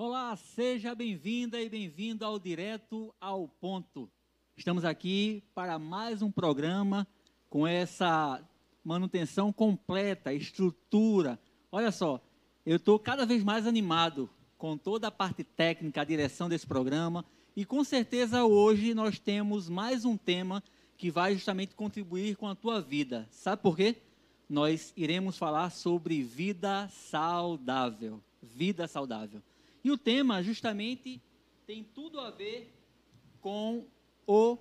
Olá, seja bem-vinda e bem-vindo ao Direto ao Ponto. Estamos aqui para mais um programa com essa manutenção completa, estrutura. Olha só, eu estou cada vez mais animado com toda a parte técnica, a direção desse programa. E com certeza hoje nós temos mais um tema que vai justamente contribuir com a tua vida. Sabe por quê? Nós iremos falar sobre vida saudável. Vida saudável. E o tema justamente tem tudo a ver com o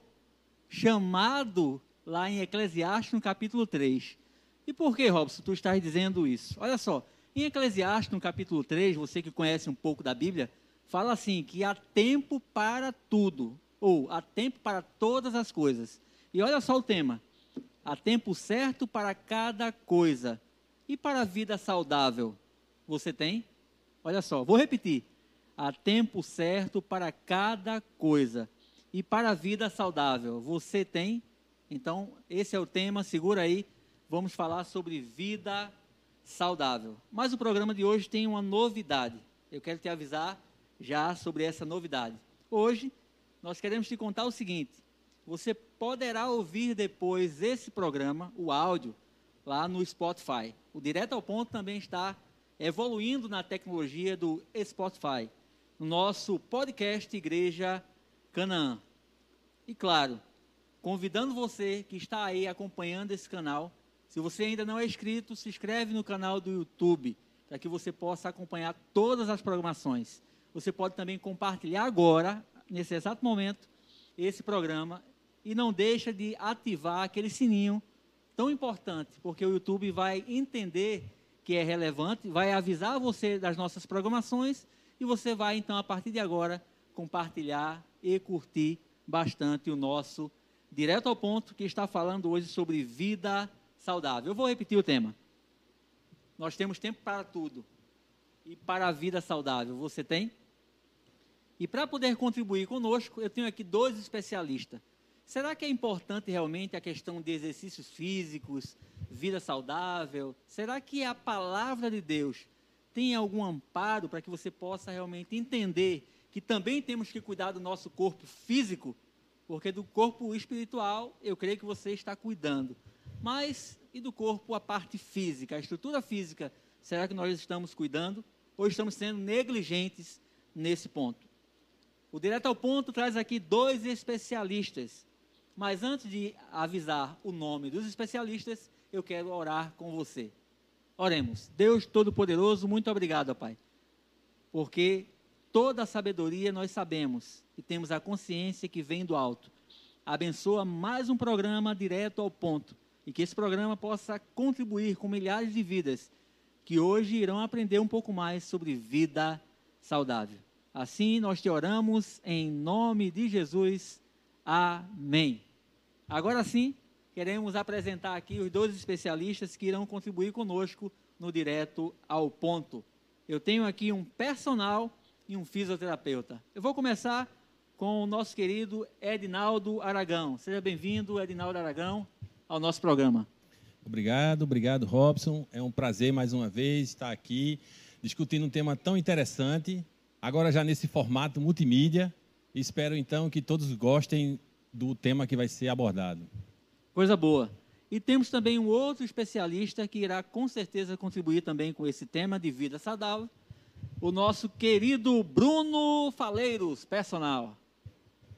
chamado lá em Eclesiastes, no capítulo 3. E por que, Robson, tu estás dizendo isso? Olha só, em Eclesiastes, no capítulo 3, você que conhece um pouco da Bíblia, fala assim: que há tempo para tudo, ou há tempo para todas as coisas. E olha só o tema: há tempo certo para cada coisa. E para a vida saudável, você tem? Olha só, vou repetir: há tempo certo para cada coisa. E para a vida saudável, você tem? Então, esse é o tema, segura aí. Vamos falar sobre vida saudável. Mas o programa de hoje tem uma novidade. Eu quero te avisar já sobre essa novidade. Hoje, nós queremos te contar o seguinte: você poderá ouvir depois esse programa, o áudio, lá no Spotify. O Direto ao Ponto também está evoluindo na tecnologia do Spotify, no nosso podcast Igreja Canaã. E claro, convidando você que está aí acompanhando esse canal se você ainda não é inscrito, se inscreve no canal do YouTube, para que você possa acompanhar todas as programações. Você pode também compartilhar agora, nesse exato momento, esse programa e não deixa de ativar aquele sininho tão importante, porque o YouTube vai entender que é relevante, vai avisar você das nossas programações e você vai então a partir de agora compartilhar e curtir bastante o nosso direto ao ponto que está falando hoje sobre vida saudável. Eu vou repetir o tema. Nós temos tempo para tudo. E para a vida saudável, você tem? E para poder contribuir conosco, eu tenho aqui dois especialistas. Será que é importante realmente a questão de exercícios físicos, vida saudável? Será que a palavra de Deus tem algum amparo para que você possa realmente entender que também temos que cuidar do nosso corpo físico? Porque do corpo espiritual, eu creio que você está cuidando. Mas e do corpo a parte física, a estrutura física? Será que nós estamos cuidando ou estamos sendo negligentes nesse ponto? O Direto ao Ponto traz aqui dois especialistas. Mas antes de avisar o nome dos especialistas, eu quero orar com você. Oremos. Deus Todo-Poderoso, muito obrigado, Pai. Porque toda a sabedoria nós sabemos e temos a consciência que vem do alto. Abençoa mais um programa direto ao ponto e que esse programa possa contribuir com milhares de vidas que hoje irão aprender um pouco mais sobre vida saudável. Assim nós te oramos em nome de Jesus. Amém. Agora sim, queremos apresentar aqui os dois especialistas que irão contribuir conosco no direto ao ponto. Eu tenho aqui um personal e um fisioterapeuta. Eu vou começar com o nosso querido Edinaldo Aragão. Seja bem-vindo, Edinaldo Aragão ao nosso programa. Obrigado, obrigado, Robson. É um prazer mais uma vez estar aqui discutindo um tema tão interessante, agora já nesse formato multimídia. Espero então que todos gostem do tema que vai ser abordado. Coisa boa. E temos também um outro especialista que irá com certeza contribuir também com esse tema de vida saudável, o nosso querido Bruno Faleiros, personal.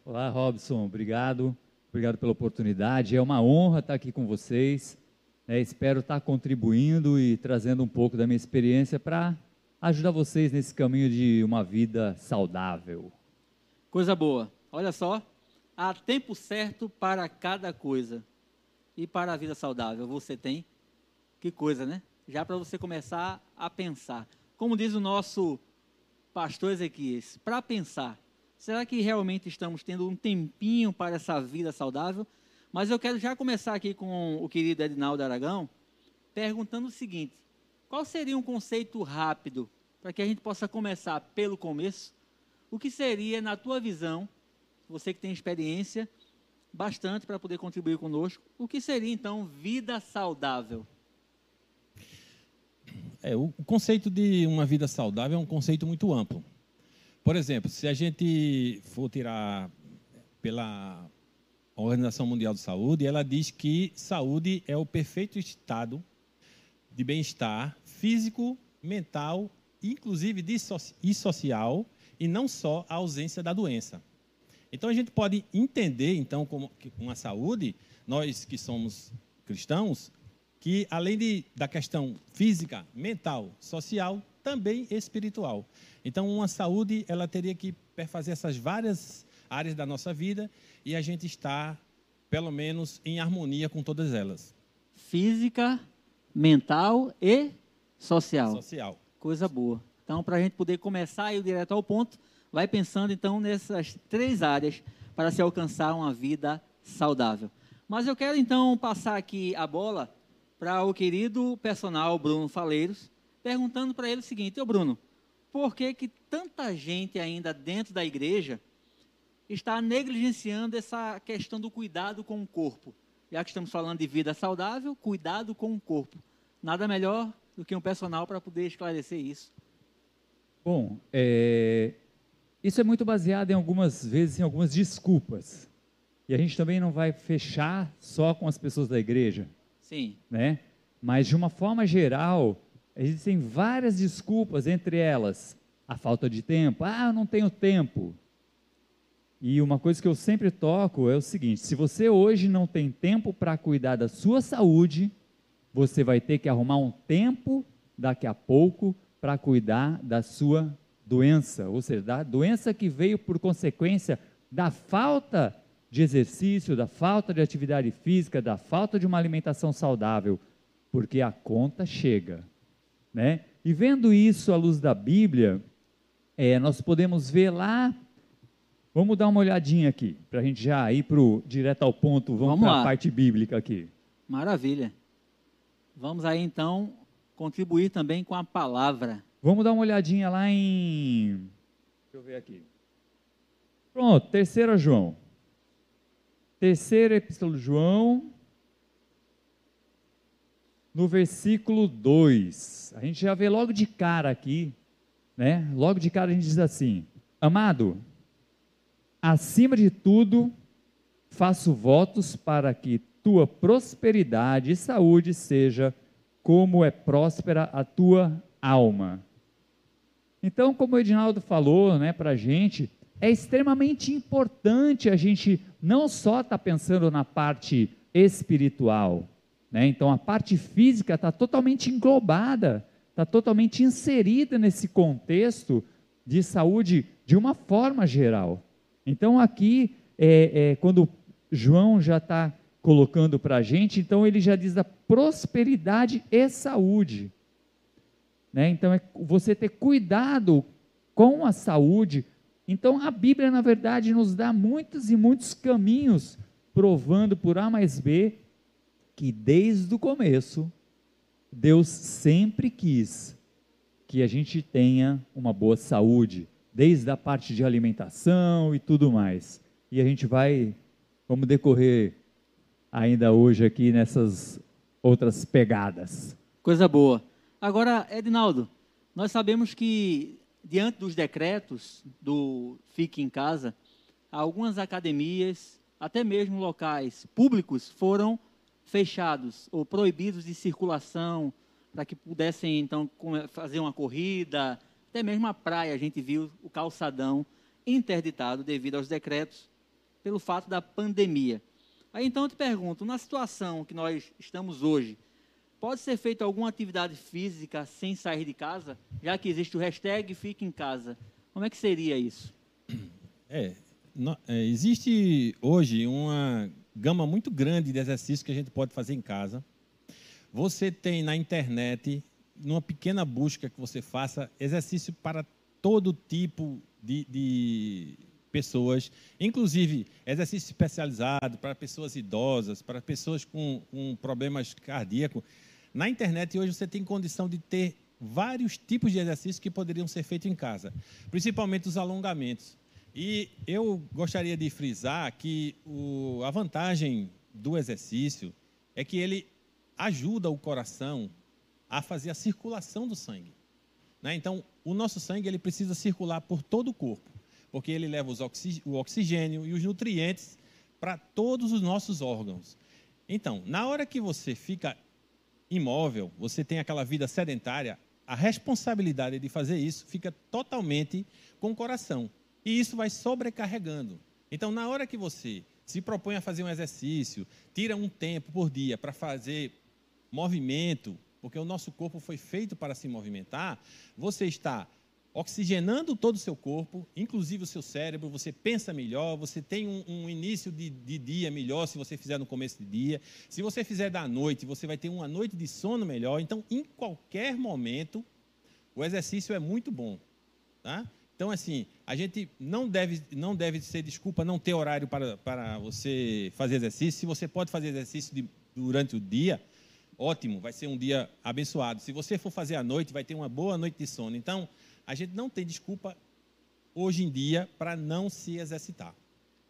Olá, Robson, obrigado. Obrigado pela oportunidade. É uma honra estar aqui com vocês. É, espero estar contribuindo e trazendo um pouco da minha experiência para ajudar vocês nesse caminho de uma vida saudável. Coisa boa. Olha só, há tempo certo para cada coisa. E para a vida saudável, você tem? Que coisa, né? Já para você começar a pensar. Como diz o nosso pastor Ezequias, para pensar. Será que realmente estamos tendo um tempinho para essa vida saudável? Mas eu quero já começar aqui com o querido Edinaldo Aragão, perguntando o seguinte: qual seria um conceito rápido para que a gente possa começar pelo começo? O que seria, na tua visão, você que tem experiência bastante para poder contribuir conosco, o que seria então vida saudável? É, o conceito de uma vida saudável é um conceito muito amplo. Por exemplo, se a gente for tirar pela Organização Mundial de Saúde, ela diz que saúde é o perfeito estado de bem-estar físico, mental, inclusive e social, e não só a ausência da doença. Então a gente pode entender então como que com a saúde, nós que somos cristãos, que além de, da questão física, mental, social, também espiritual. Então uma saúde ela teria que perfazer essas várias áreas da nossa vida e a gente está pelo menos em harmonia com todas elas. Física, mental e social. Social. Coisa boa. Então, para a gente poder começar aí direto ao ponto, vai pensando então nessas três áreas para se alcançar uma vida saudável. Mas eu quero então passar aqui a bola para o querido personal Bruno Faleiros, perguntando para ele o seguinte: Ô Bruno, por que, que tanta gente ainda dentro da igreja está negligenciando essa questão do cuidado com o corpo? Já que estamos falando de vida saudável, cuidado com o corpo. Nada melhor do que um personal para poder esclarecer isso. Bom, é, isso é muito baseado em algumas vezes em algumas desculpas. E a gente também não vai fechar só com as pessoas da igreja. Sim. Né? Mas de uma forma geral, existem várias desculpas, entre elas a falta de tempo. Ah, eu não tenho tempo. E uma coisa que eu sempre toco é o seguinte: se você hoje não tem tempo para cuidar da sua saúde, você vai ter que arrumar um tempo daqui a pouco para cuidar da sua doença, ou seja, da doença que veio por consequência da falta de exercício, da falta de atividade física, da falta de uma alimentação saudável, porque a conta chega, né? E vendo isso à luz da Bíblia, é, nós podemos ver lá. Vamos dar uma olhadinha aqui, para a gente já ir pro, direto ao ponto. Vamos, vamos para a parte bíblica aqui. Maravilha. Vamos aí então contribuir também com a palavra. Vamos dar uma olhadinha lá em. Deixa eu ver aqui. Pronto, terceira João. Terceira epístola de João, no versículo 2. A gente já vê logo de cara aqui, né? Logo de cara a gente diz assim: Amado, acima de tudo, faço votos para que tua prosperidade e saúde seja como é próspera a tua alma. Então, como o Edinaldo falou né, para a gente, é extremamente importante a gente não só estar tá pensando na parte espiritual, né? então a parte física está totalmente englobada, está totalmente inserida nesse contexto de saúde de uma forma geral. Então aqui, é, é, quando João já está colocando para a gente, então ele já diz a prosperidade e saúde. Né? Então, é você ter cuidado com a saúde. Então, a Bíblia, na verdade, nos dá muitos e muitos caminhos, provando por A mais B que desde o começo, Deus sempre quis que a gente tenha uma boa saúde, desde a parte de alimentação e tudo mais. E a gente vai, vamos decorrer ainda hoje aqui nessas outras pegadas. Coisa boa. Agora, Edinaldo, nós sabemos que diante dos decretos do Fique em Casa, algumas academias, até mesmo locais públicos, foram fechados ou proibidos de circulação para que pudessem então fazer uma corrida, até mesmo a praia, a gente viu o calçadão interditado devido aos decretos pelo fato da pandemia. Aí então eu te pergunto, na situação que nós estamos hoje, Pode ser feita alguma atividade física sem sair de casa, já que existe o hashtag Fique em Casa. Como é que seria isso? É, no, é, existe hoje uma gama muito grande de exercícios que a gente pode fazer em casa. Você tem na internet, numa pequena busca que você faça, exercício para todo tipo de, de pessoas, inclusive exercício especializado para pessoas idosas, para pessoas com, com problemas cardíacos. Na internet hoje você tem condição de ter vários tipos de exercícios que poderiam ser feitos em casa, principalmente os alongamentos. E eu gostaria de frisar que o, a vantagem do exercício é que ele ajuda o coração a fazer a circulação do sangue. Né? Então, o nosso sangue ele precisa circular por todo o corpo, porque ele leva o oxigênio e os nutrientes para todos os nossos órgãos. Então, na hora que você fica imóvel, você tem aquela vida sedentária, a responsabilidade de fazer isso fica totalmente com o coração. E isso vai sobrecarregando. Então, na hora que você se propõe a fazer um exercício, tira um tempo por dia para fazer movimento, porque o nosso corpo foi feito para se movimentar, você está oxigenando todo o seu corpo, inclusive o seu cérebro, você pensa melhor, você tem um, um início de, de, dia melhor se você fizer no começo de dia. Se você fizer da noite, você vai ter uma noite de sono melhor. Então, em qualquer momento, o exercício é muito bom. Tá? Então, assim, a gente não deve, não deve ser desculpa não ter horário para, para você fazer exercício. Se você pode fazer exercício de, durante o dia, ótimo, vai ser um dia abençoado. Se você for fazer à noite, vai ter uma boa noite de sono. Então, a gente não tem desculpa hoje em dia para não se exercitar.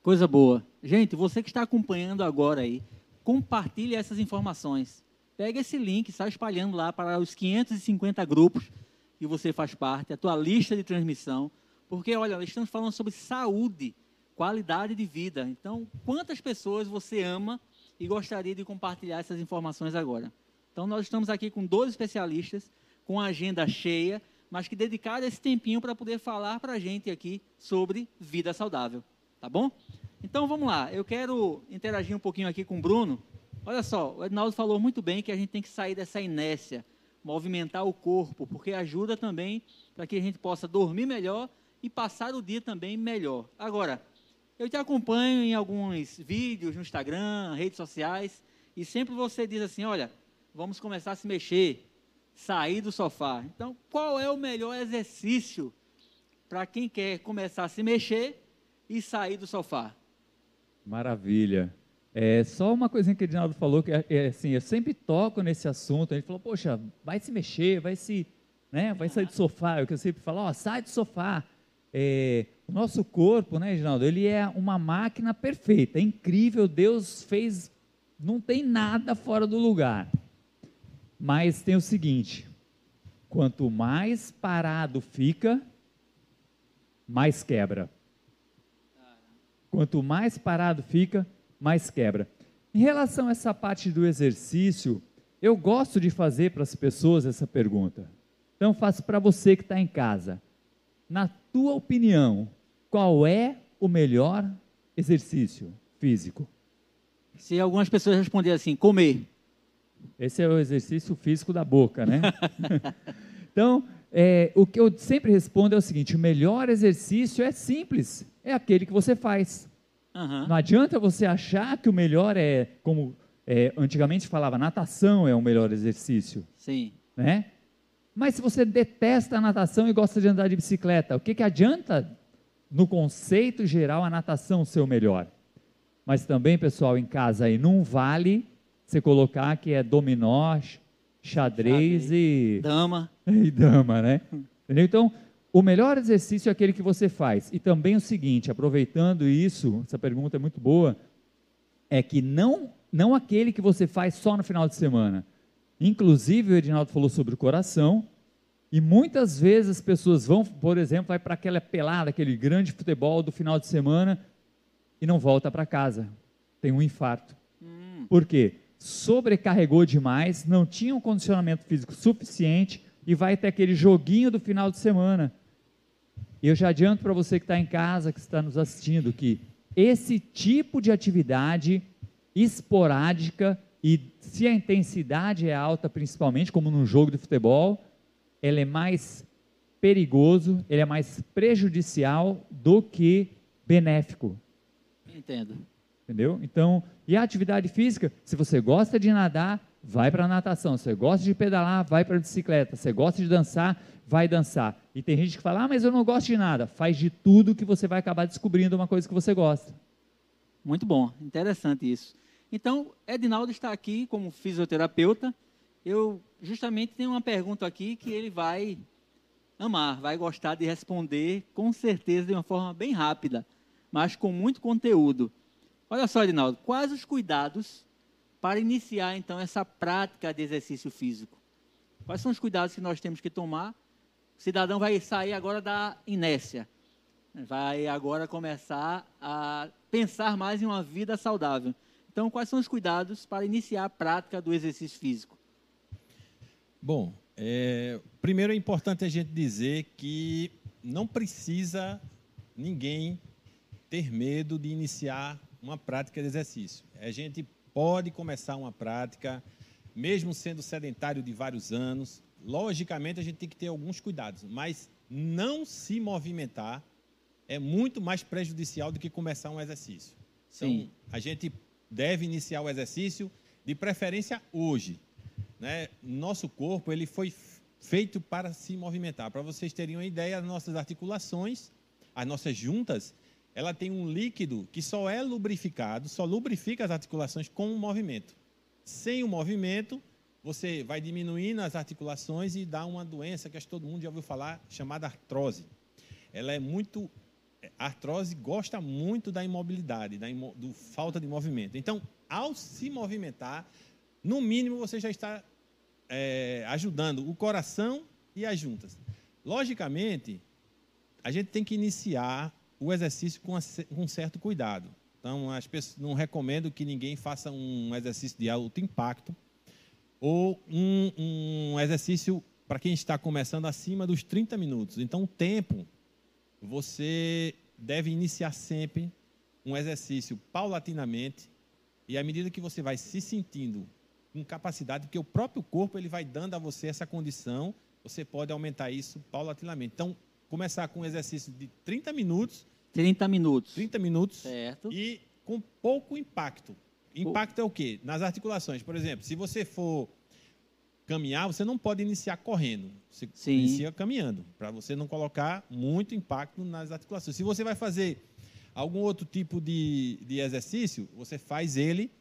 Coisa boa. Gente, você que está acompanhando agora aí, compartilhe essas informações. Pega esse link, sai espalhando lá para os 550 grupos que você faz parte, a tua lista de transmissão, porque olha, estamos falando sobre saúde, qualidade de vida. Então, quantas pessoas você ama e gostaria de compartilhar essas informações agora? Então, nós estamos aqui com dois especialistas com a agenda cheia mas que dedicaram esse tempinho para poder falar para a gente aqui sobre vida saudável. Tá bom? Então vamos lá, eu quero interagir um pouquinho aqui com o Bruno. Olha só, o Ednaldo falou muito bem que a gente tem que sair dessa inércia, movimentar o corpo, porque ajuda também para que a gente possa dormir melhor e passar o dia também melhor. Agora, eu te acompanho em alguns vídeos no Instagram, redes sociais, e sempre você diz assim: olha, vamos começar a se mexer, sair do sofá. Então, qual é o melhor exercício para quem quer começar a se mexer e sair do sofá? Maravilha. É só uma coisinha que o Edinaldo falou que é, é, assim, eu sempre toco nesse assunto. Ele falou, poxa, vai se mexer, vai se, né, vai sair do sofá. Eu sempre falo, ó, sai do sofá. É, o nosso corpo, né, Edinaldo, ele é uma máquina perfeita, é incrível. Deus fez, não tem nada fora do lugar. Mas tem o seguinte: quanto mais parado fica, mais quebra. Quanto mais parado fica, mais quebra. Em relação a essa parte do exercício, eu gosto de fazer para as pessoas essa pergunta. Então, faço para você que está em casa. Na tua opinião, qual é o melhor exercício físico? Se algumas pessoas responderem assim, comer. Esse é o exercício físico da boca, né? então, é, o que eu sempre respondo é o seguinte: o melhor exercício é simples, é aquele que você faz. Uhum. Não adianta você achar que o melhor é, como é, antigamente falava, natação é o melhor exercício. Sim. Né? Mas se você detesta a natação e gosta de andar de bicicleta, o que, que adianta, no conceito geral, a natação ser o melhor? Mas também, pessoal, em casa aí, não vale você colocar que é dominó, xadrez, xadrez. e. Dama. E dama, né? Entendeu? Então, o melhor exercício é aquele que você faz. E também o seguinte, aproveitando isso, essa pergunta é muito boa, é que não, não aquele que você faz só no final de semana. Inclusive, o Edinaldo falou sobre o coração, e muitas vezes as pessoas vão, por exemplo, vai para aquela pelada, aquele grande futebol do final de semana e não volta para casa. Tem um infarto. Hum. Por quê? Sobrecarregou demais, não tinha um condicionamento físico suficiente e vai ter aquele joguinho do final de semana. Eu já adianto para você que está em casa, que está nos assistindo, que esse tipo de atividade esporádica e se a intensidade é alta, principalmente como num jogo de futebol, ele é mais perigoso, ele é mais prejudicial do que benéfico. Entendo. Entendeu? Então, e a atividade física, se você gosta de nadar, vai para a natação. Se você gosta de pedalar, vai para a bicicleta. Se você gosta de dançar, vai dançar. E tem gente que fala, ah, mas eu não gosto de nada. Faz de tudo que você vai acabar descobrindo uma coisa que você gosta. Muito bom, interessante isso. Então, Edinaldo está aqui como fisioterapeuta. Eu justamente tenho uma pergunta aqui que ele vai amar, vai gostar de responder com certeza de uma forma bem rápida, mas com muito conteúdo. Olha só, Edinaldo, quais os cuidados para iniciar então essa prática de exercício físico? Quais são os cuidados que nós temos que tomar O cidadão vai sair agora da inércia. Vai agora começar a pensar mais em uma vida saudável. Então, quais são os cuidados para iniciar a prática do exercício físico? Bom, é, primeiro é importante a gente dizer que não precisa ninguém ter medo de iniciar uma prática de exercício. A gente pode começar uma prática, mesmo sendo sedentário de vários anos. Logicamente, a gente tem que ter alguns cuidados, mas não se movimentar é muito mais prejudicial do que começar um exercício. Então, Sim. a gente deve iniciar o exercício de preferência hoje. Né? Nosso corpo ele foi feito para se movimentar. Para vocês terem uma ideia, as nossas articulações, as nossas juntas, ela tem um líquido que só é lubrificado, só lubrifica as articulações com o movimento. Sem o movimento, você vai diminuindo as articulações e dá uma doença que acho que todo mundo já ouviu falar, chamada artrose. Ela é muito a artrose gosta muito da imobilidade, da imo, do falta de movimento. Então, ao se movimentar, no mínimo você já está é, ajudando o coração e as juntas. Logicamente, a gente tem que iniciar o exercício com, um certo cuidado. Então, as pessoas, não recomendo que ninguém faça um exercício de alto impacto ou um, um exercício para quem está começando acima dos 30 minutos. Então, o tempo você deve iniciar sempre um exercício paulatinamente e à medida que você vai se sentindo com capacidade, porque o próprio corpo ele vai dando a você essa condição, você pode aumentar isso paulatinamente. Então, começar com um exercício de 30 minutos. 30 minutos. 30 minutos. Certo. E com pouco impacto. Impacto é o quê? Nas articulações. Por exemplo, se você for caminhar, você não pode iniciar correndo. Você Sim. inicia caminhando, para você não colocar muito impacto nas articulações. Se você vai fazer algum outro tipo de, de exercício, você faz ele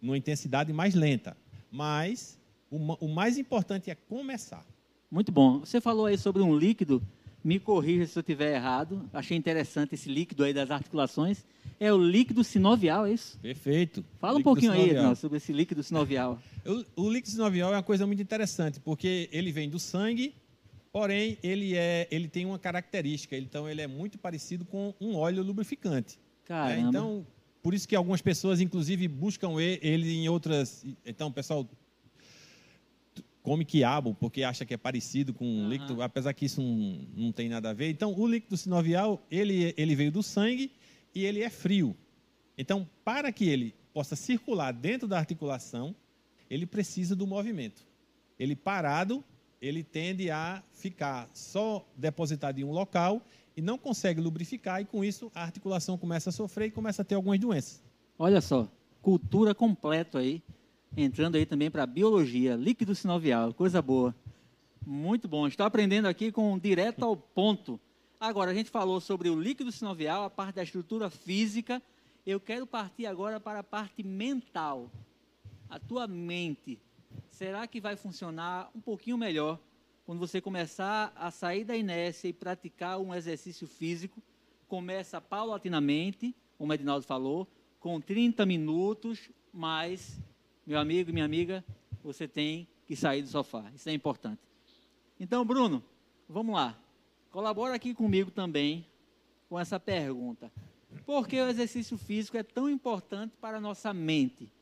numa intensidade mais lenta. Mas o, o mais importante é começar. Muito bom. Você falou aí sobre um líquido. Me corrija se eu estiver errado. Achei interessante esse líquido aí das articulações. É o líquido sinovial, é isso? Perfeito. Fala um Líquido pouquinho aí, sinovial. Ednal, sobre esse líquido sinovial. O, o líquido sinovial é uma coisa muito interessante, porque ele vem do sangue, porém ele, é, ele tem uma característica, então ele é muito parecido com um óleo lubrificante. Caramba. Então, por isso que algumas pessoas, inclusive, buscam ele em outras... Então, pessoal come quiabo, porque acha que é parecido com um Aham. líquido, apesar que isso não, não tem nada a ver. Então, o líquido sinovial, ele, ele veio do sangue e ele é frio. Então, para que ele possa circular dentro da articulação, ele precisa do movimento. Ele parado, ele tende a ficar só depositado em um local e não consegue lubrificar, e com isso a articulação começa a sofrer e começa a ter algumas doenças. Olha só, cultura completo aí. Entrando aí também para biologia, líquido sinovial, coisa boa. Muito bom. Estou aprendendo aqui com direto ao ponto. Agora, a gente falou sobre o líquido sinovial, a parte da estrutura física. Eu quero partir agora para a parte mental. A tua mente, será que vai funcionar um pouquinho melhor quando você começar a sair da inércia e praticar um exercício físico? Começa paulatinamente, como o Edinaldo falou, com 30 minutos, mas, meu amigo e minha amiga, você tem que sair do sofá. Isso é importante. Então, Bruno, vamos lá. Colabora aqui comigo também com essa pergunta. Por que o exercício físico é tão importante para a nossa mente?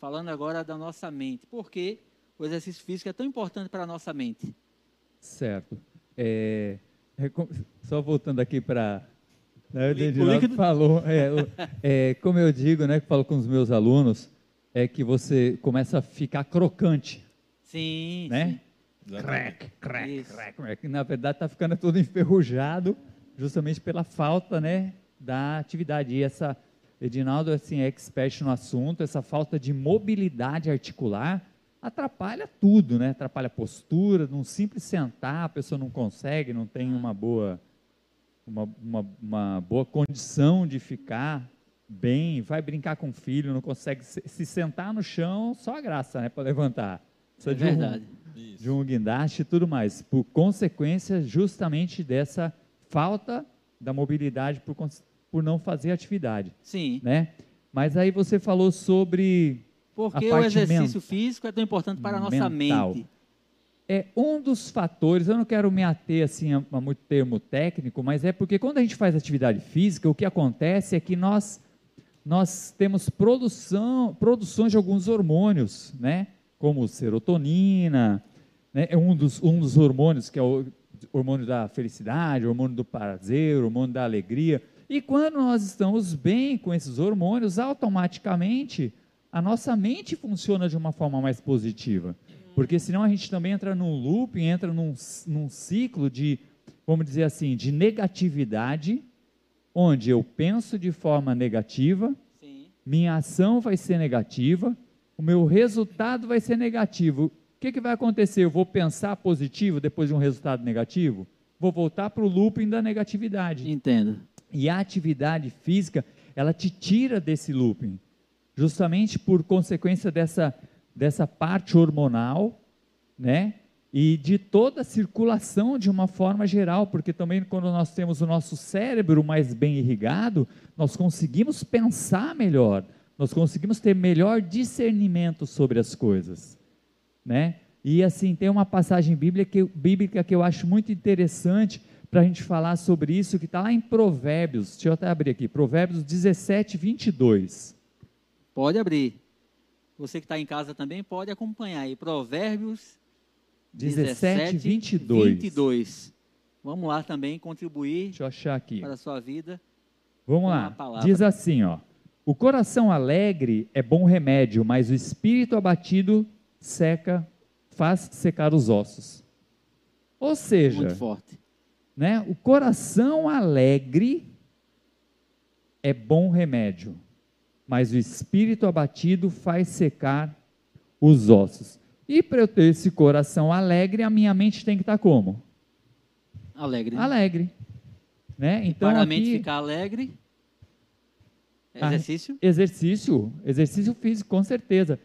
Falando agora da nossa mente. Por que o exercício físico é tão importante para a nossa mente? Certo. É, só voltando aqui para. Né, o o líquido- falou, é, é, como eu digo, né, que falo com os meus alunos, é que você começa a ficar crocante, Sim, né? sim. Crack, crack, Isso. crack, crack. Na verdade, está ficando todo enferrujado, justamente pela falta, né, da atividade. E essa, Edinaldo, assim, é expert no assunto, essa falta de mobilidade articular atrapalha tudo, né? Atrapalha a postura, num simples sentar, a pessoa não consegue, não tem uma boa, uma, uma, uma boa condição de ficar bem, vai brincar com o filho, não consegue se, se sentar no chão, só a graça, né, para levantar. Precisa É de um- verdade. de um guindaste e tudo mais, por consequência justamente dessa falta da mobilidade por, por não fazer atividade, Sim. né? Mas aí você falou sobre Por A que o exercício físico é tão importante para a nossa Mental. mente? é um dos fatores, eu não quero me ater assim a, a muito termo técnico, mas é porque quando a gente faz atividade física, o que acontece é que nós nós temos produção, produções de alguns hormônios, né? Como serotonina, né? É um dos, um dos hormônios que é o hormônio da felicidade, hormônio do prazer, hormônio da alegria. E quando nós estamos bem com esses hormônios, automaticamente a nossa mente funciona de uma forma mais positiva. Porque senão a gente também entra num loop, entra num, num ciclo de, vamos dizer assim, de negatividade, onde eu penso de forma negativa, Sim. minha ação vai ser negativa, o meu resultado vai ser negativo. O que, que vai acontecer? Eu vou pensar positivo depois de um resultado negativo? Vou voltar para o looping da negatividade. Entendo. E a atividade física, ela te tira desse looping, justamente por consequência dessa, dessa parte hormonal, né? E de toda a circulação de uma forma geral, porque também quando nós temos o nosso cérebro mais bem irrigado, nós conseguimos pensar melhor, nós conseguimos ter melhor discernimento sobre as coisas, né? E assim, tem uma passagem bíblica que, bíblica que eu acho muito interessante, para a gente falar sobre isso, que está lá em Provérbios, deixa eu até abrir aqui, Provérbios 17, 22. Pode abrir. Você que está em casa também pode acompanhar aí, Provérbios 17, 22. 22. Vamos lá também contribuir Deixa eu achar aqui. para a sua vida. Vamos lá. Diz assim, ó. O coração alegre é bom remédio, mas o espírito abatido seca, faz secar os ossos. Ou seja, Muito forte né? O coração alegre é bom remédio, mas o espírito abatido faz secar os ossos. E para eu ter esse coração alegre, a minha mente tem que estar como? Alegre. Alegre. Né? Então, para a mente ficar alegre, exercício? exercício, exercício físico, com certeza.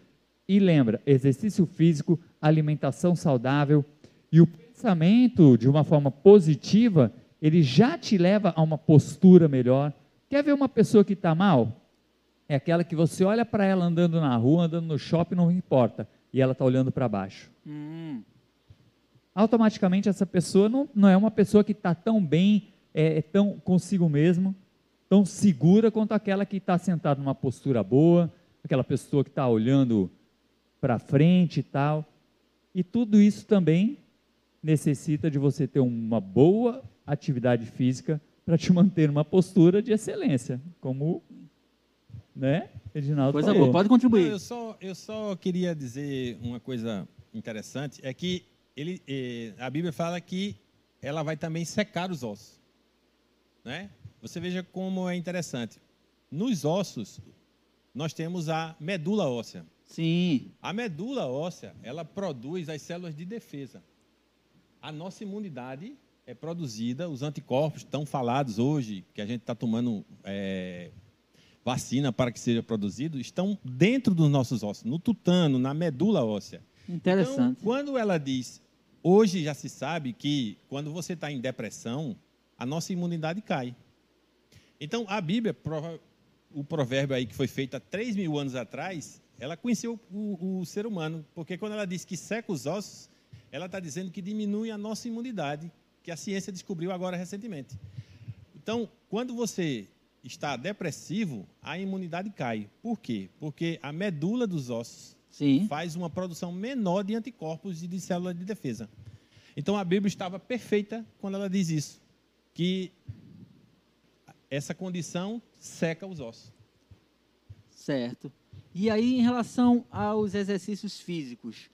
E lembra, exercício físico, alimentação saudável e o pensamento de uma forma positiva, ele já te leva a uma postura melhor. Quer ver uma pessoa que está mal? É aquela que você olha para ela andando na rua, andando no shopping, não importa, e ela está olhando para baixo. Hum. Automaticamente essa pessoa não, não é uma pessoa que está tão bem, é, é tão consigo mesmo, tão segura quanto aquela que está sentada numa postura boa, aquela pessoa que está olhando para frente e tal. E tudo isso também necessita de você ter uma boa atividade física para te manter numa postura de excelência, como né, Reginaldo Coisa falou. boa, pode contribuir. Não, eu, só, eu só queria dizer uma coisa interessante, é que ele, eh, a Bíblia fala que ela vai também secar os ossos. Né? Você veja como é interessante. Nos ossos, nós temos a medula óssea. Sim. A medula óssea, ela produz as células de defesa a nossa imunidade é produzida, os anticorpos estão falados hoje, que a gente está tomando é, vacina para que seja produzido, estão dentro dos nossos ossos, no tutano, na medula óssea. Interessante. Então, quando ela diz, hoje já se sabe que quando você está em depressão, a nossa imunidade cai. Então, a Bíblia, o provérbio aí que foi feito há 3 mil anos atrás, ela conheceu o, o ser humano, porque quando ela diz que seca os ossos, ela está dizendo que diminui a nossa imunidade, que a ciência descobriu agora recentemente. Então, quando você está depressivo, a imunidade cai. Por quê? Porque a medula dos ossos Sim. faz uma produção menor de anticorpos e de células de defesa. Então, a Bíblia estava perfeita quando ela diz isso, que essa condição seca os ossos. Certo. E aí, em relação aos exercícios físicos,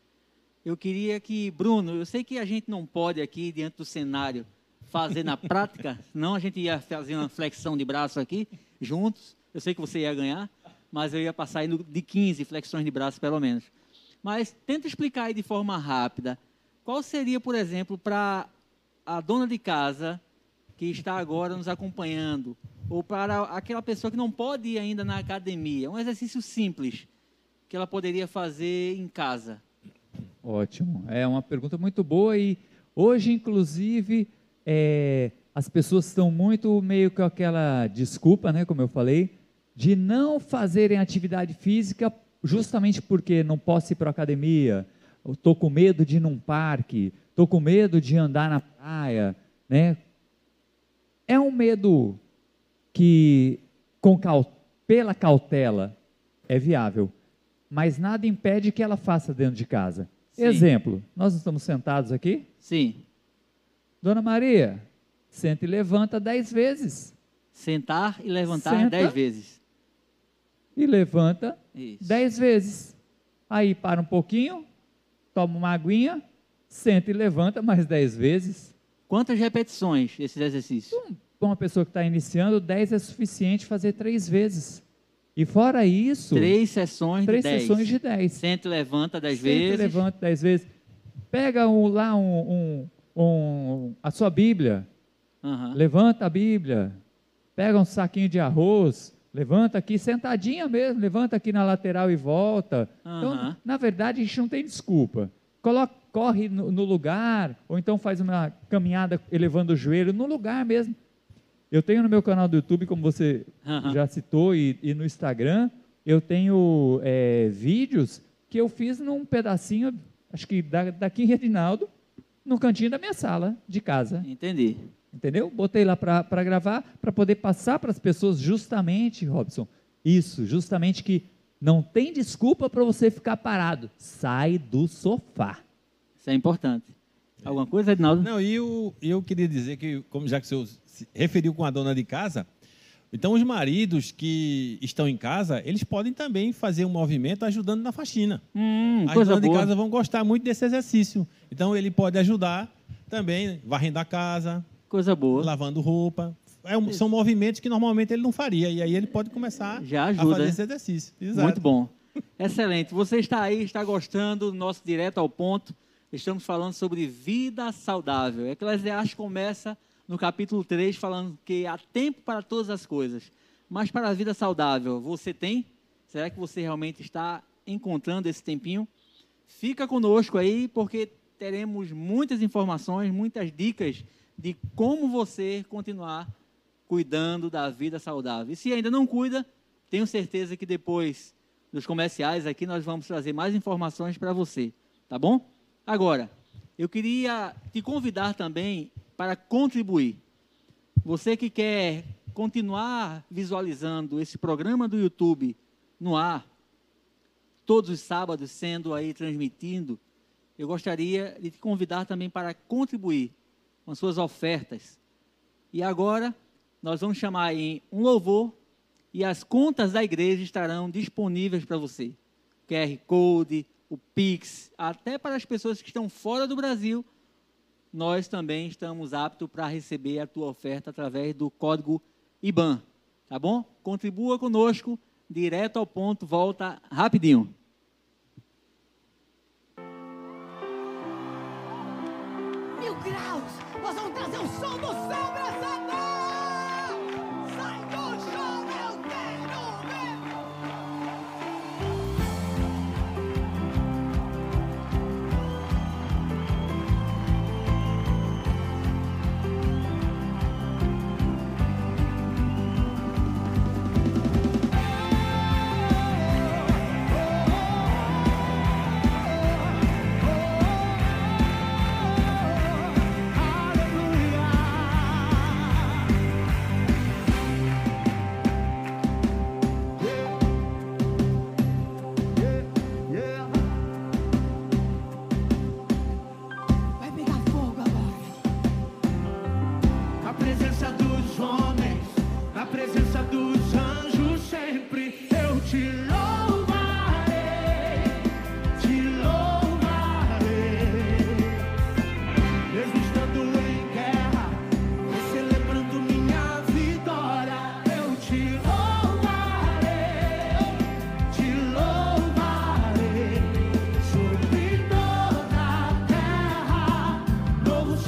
eu queria que, Bruno, eu sei que a gente não pode aqui, diante do cenário, fazer na prática, senão a gente ia fazer uma flexão de braço aqui, juntos. Eu sei que você ia ganhar, mas eu ia passar de 15 flexões de braço, pelo menos. Mas tenta explicar aí de forma rápida, qual seria, por exemplo, para a dona de casa que está agora nos acompanhando, ou para aquela pessoa que não pode ir ainda na academia, um exercício simples que ela poderia fazer em casa. Ótimo. É uma pergunta muito boa e hoje, inclusive, é, as pessoas estão muito meio com aquela desculpa, né, como eu falei, de não fazerem atividade física justamente porque não posso ir para a academia, estou com medo de ir num parque, estou com medo de andar na praia, né? É um medo que, com pela cautela, é viável, mas nada impede que ela faça dentro de casa. Sim. Exemplo, nós estamos sentados aqui? Sim. Dona Maria, senta e levanta dez vezes. Sentar e levantar senta dez vezes. E levanta Isso. dez vezes. Aí para um pouquinho, toma uma aguinha, senta e levanta mais dez vezes. Quantas repetições esses exercícios? Para uma pessoa que está iniciando, dez é suficiente fazer três vezes. E fora isso. Três sessões três de dez. sessões de dez. Senta e levanta dez Senta vezes. Senta e levanta dez vezes. Pega um, lá um, um, um, a sua Bíblia. Uhum. Levanta a Bíblia. Pega um saquinho de arroz. Levanta aqui, sentadinha mesmo. Levanta aqui na lateral e volta. Uhum. Então, na verdade, a gente não tem desculpa. Coloca, corre no, no lugar, ou então faz uma caminhada elevando o joelho, no lugar mesmo. Eu tenho no meu canal do YouTube, como você uhum. já citou, e, e, no Instagram, eu tenho é, vídeos que eu fiz num pedacinho, acho que da, daqui em Redinaldo, no cantinho da minha sala de casa. Entendi. Entendeu? Botei lá para gravar, para poder passar para as pessoas justamente, Robson, isso, justamente que não tem desculpa para você ficar parado. Sai do sofá. Isso é importante. Alguma coisa, Edinaldo? Não, e eu, eu queria dizer que, como já que o senhor se referiu com a dona de casa, então os maridos que estão em casa, eles podem também fazer um movimento ajudando na faxina. Hum, As donas de casa vão gostar muito desse exercício. Então ele pode ajudar também varrendo a casa, coisa boa, lavando roupa. É um, são movimentos que normalmente ele não faria e aí ele pode começar Já ajuda, a fazer esse exercício. Exato. Muito bom. Excelente. Você está aí, está gostando do nosso direto ao ponto. Estamos falando sobre vida saudável. Eclesiastes começa no capítulo 3, falando que há tempo para todas as coisas. Mas para a vida saudável, você tem? Será que você realmente está encontrando esse tempinho? Fica conosco aí, porque teremos muitas informações, muitas dicas de como você continuar cuidando da vida saudável. E se ainda não cuida, tenho certeza que depois dos comerciais aqui nós vamos trazer mais informações para você, tá bom? Agora, eu queria te convidar também para contribuir. Você que quer continuar visualizando esse programa do YouTube no ar, todos os sábados sendo aí transmitindo, eu gostaria de te convidar também para contribuir com as suas ofertas. E agora nós vamos chamar em um louvor e as contas da igreja estarão disponíveis para você. QR Code, o Pix, até para as pessoas que estão fora do Brasil nós também estamos aptos para receber a tua oferta através do código IBAN. Tá bom? Contribua conosco, direto ao ponto, volta rapidinho. Mil graus! Nós vamos trazer o som do céu,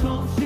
重庆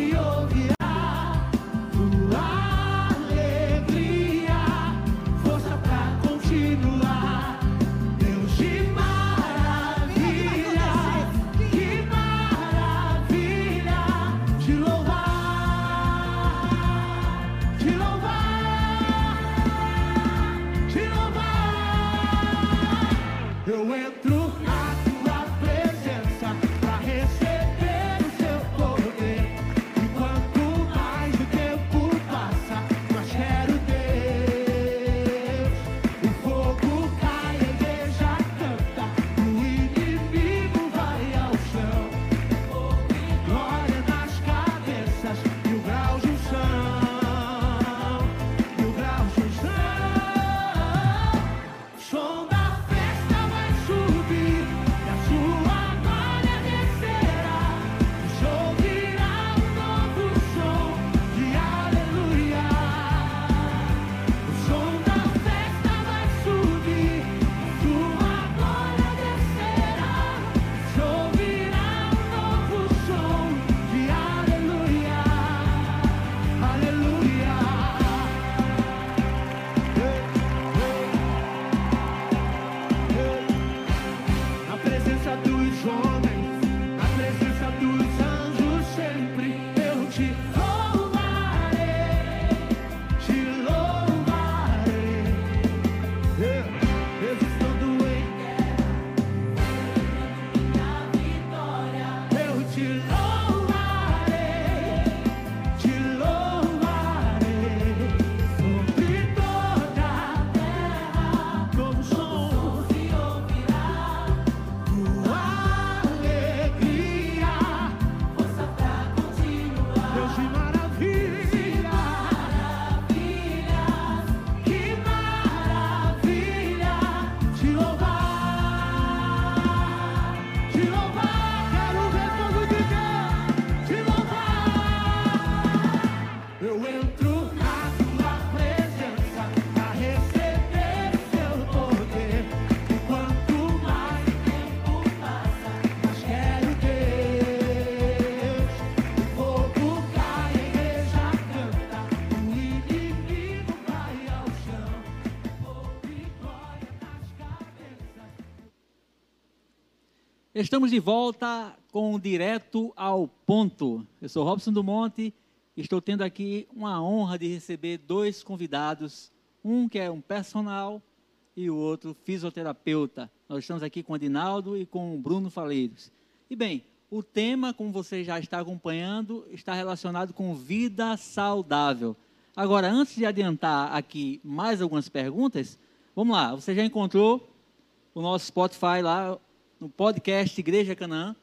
Estamos de volta com Direto ao Ponto. Eu sou Robson do Monte e estou tendo aqui uma honra de receber dois convidados. Um que é um personal e o outro fisioterapeuta. Nós estamos aqui com o Adinaldo e com o Bruno Faleiros. E bem, o tema, como você já está acompanhando, está relacionado com vida saudável. Agora, antes de adiantar aqui mais algumas perguntas, vamos lá. Você já encontrou o nosso Spotify lá, no podcast Igreja Canaã.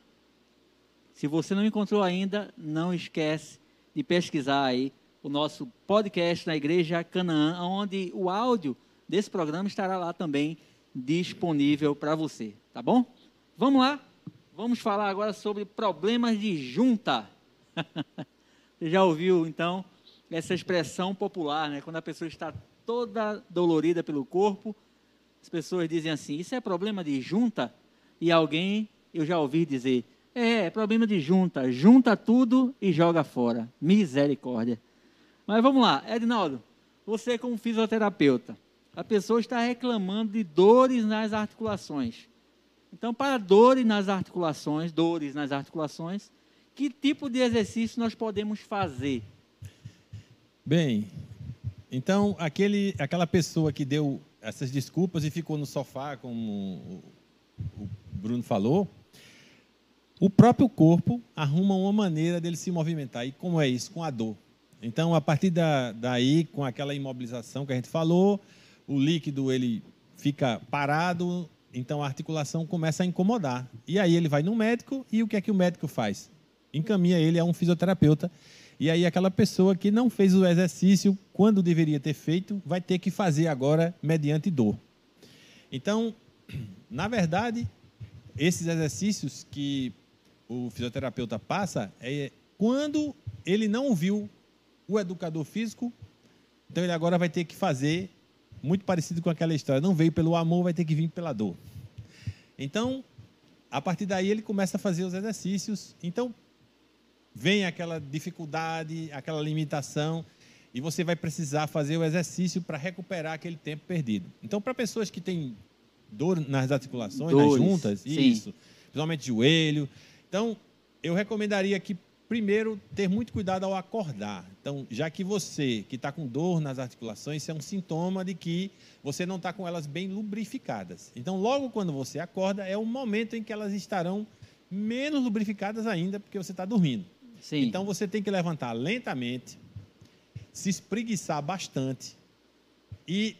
Se você não encontrou ainda, não esquece de pesquisar aí o nosso podcast na Igreja Canaã, onde o áudio desse programa estará lá também disponível para você, tá bom? Vamos lá, vamos falar agora sobre problemas de junta. você já ouviu então essa expressão popular, né? Quando a pessoa está toda dolorida pelo corpo, as pessoas dizem assim: Isso é problema de junta? E alguém, eu já ouvi dizer, é, é problema de junta, junta tudo e joga fora. Misericórdia. Mas vamos lá, Edinaldo, você como fisioterapeuta, a pessoa está reclamando de dores nas articulações. Então, para dores nas articulações, dores nas articulações, que tipo de exercício nós podemos fazer? Bem, então aquele, aquela pessoa que deu essas desculpas e ficou no sofá, como o Bruno falou, o próprio corpo arruma uma maneira dele se movimentar. E como é isso? Com a dor. Então, a partir da, daí, com aquela imobilização que a gente falou, o líquido ele fica parado, então a articulação começa a incomodar. E aí ele vai no médico e o que é que o médico faz? Encaminha ele a um fisioterapeuta. E aí aquela pessoa que não fez o exercício quando deveria ter feito, vai ter que fazer agora mediante dor. Então, na verdade, esses exercícios que o fisioterapeuta passa é quando ele não viu o educador físico, então ele agora vai ter que fazer muito parecido com aquela história. Não veio pelo amor, vai ter que vir pela dor. Então, a partir daí ele começa a fazer os exercícios. Então, vem aquela dificuldade, aquela limitação, e você vai precisar fazer o exercício para recuperar aquele tempo perdido. Então, para pessoas que têm dor nas articulações, Dores, nas juntas, sim. isso, principalmente joelho. Então, eu recomendaria que primeiro ter muito cuidado ao acordar. Então, já que você que está com dor nas articulações, isso é um sintoma de que você não está com elas bem lubrificadas. Então, logo quando você acorda, é o momento em que elas estarão menos lubrificadas ainda, porque você está dormindo. Sim. Então, você tem que levantar lentamente, se espreguiçar bastante e